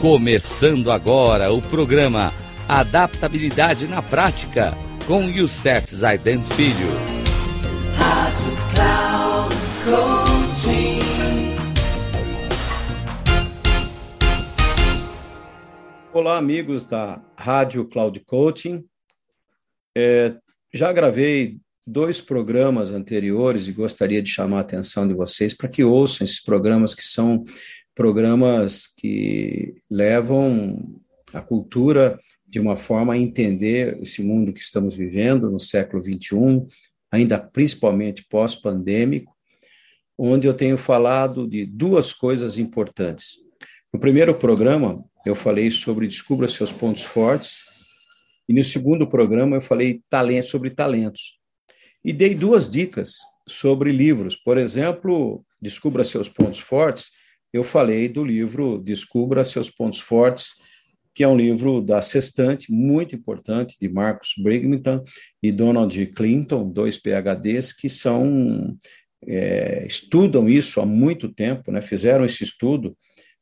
Começando agora o programa Adaptabilidade na Prática com Youssef Zaiden Filho. Rádio Cloud Coaching. Olá, amigos da Rádio Cloud Coaching. É, já gravei dois programas anteriores e gostaria de chamar a atenção de vocês para que ouçam esses programas que são programas que levam a cultura de uma forma a entender esse mundo que estamos vivendo no século XXI, ainda principalmente pós-pandêmico, onde eu tenho falado de duas coisas importantes. No primeiro programa, eu falei sobre descubra seus pontos fortes, e no segundo programa eu falei talento, sobre talentos. E dei duas dicas sobre livros. Por exemplo, Descubra Seus Pontos Fortes. Eu falei do livro Descubra Seus Pontos Fortes, que é um livro da Sextante, muito importante, de Marcus Brigington e Donald Clinton, dois PhDs, que são é, estudam isso há muito tempo, né? fizeram esse estudo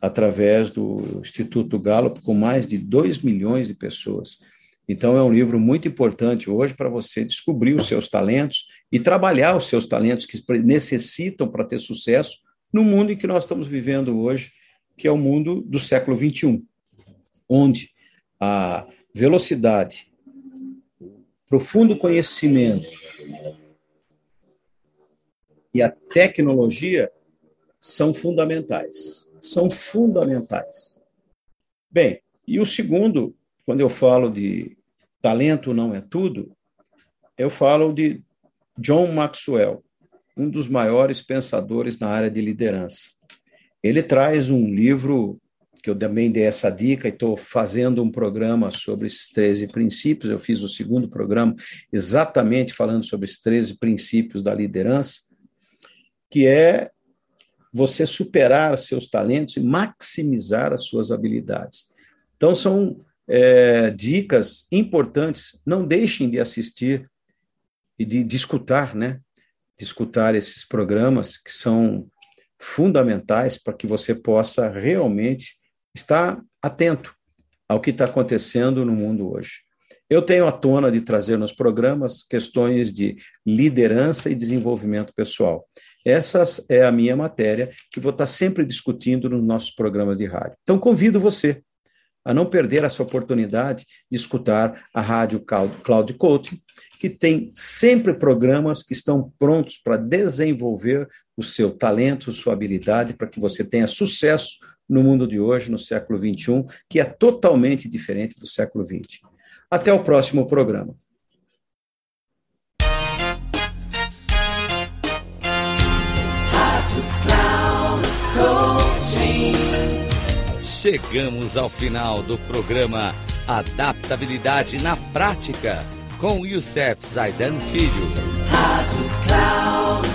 através do Instituto Gallup com mais de 2 milhões de pessoas. Então, é um livro muito importante hoje para você descobrir os seus talentos e trabalhar os seus talentos que necessitam para ter sucesso no mundo em que nós estamos vivendo hoje, que é o mundo do século XXI, onde a velocidade, profundo conhecimento e a tecnologia são fundamentais. São fundamentais. Bem, e o segundo, quando eu falo de talento não é tudo, eu falo de John Maxwell, um dos maiores pensadores na área de liderança. Ele traz um livro que eu também dei essa dica e estou fazendo um programa sobre esses 13 princípios. Eu fiz o segundo programa exatamente falando sobre os 13 princípios da liderança, que é você superar seus talentos e maximizar as suas habilidades. Então, são é, dicas importantes. Não deixem de assistir e de, de escutar, né? De escutar esses programas que são fundamentais para que você possa realmente estar atento ao que está acontecendo no mundo hoje. Eu tenho a tona de trazer nos programas questões de liderança e desenvolvimento pessoal. Essa é a minha matéria que vou estar sempre discutindo nos nossos programas de rádio. Então, convido você a não perder essa oportunidade de escutar a Rádio Cloud Coaching, que tem sempre programas que estão prontos para desenvolver o seu talento, sua habilidade, para que você tenha sucesso no mundo de hoje, no século XXI, que é totalmente diferente do século XX. Até o próximo programa. Chegamos ao final do programa Adaptabilidade na Prática com Youssef Zaidan Filho. Rádio Cloud.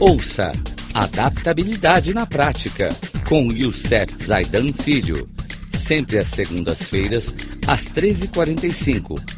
Ouça Adaptabilidade na Prática com Youssef Zaidan Filho. Sempre às segundas-feiras, às 13h45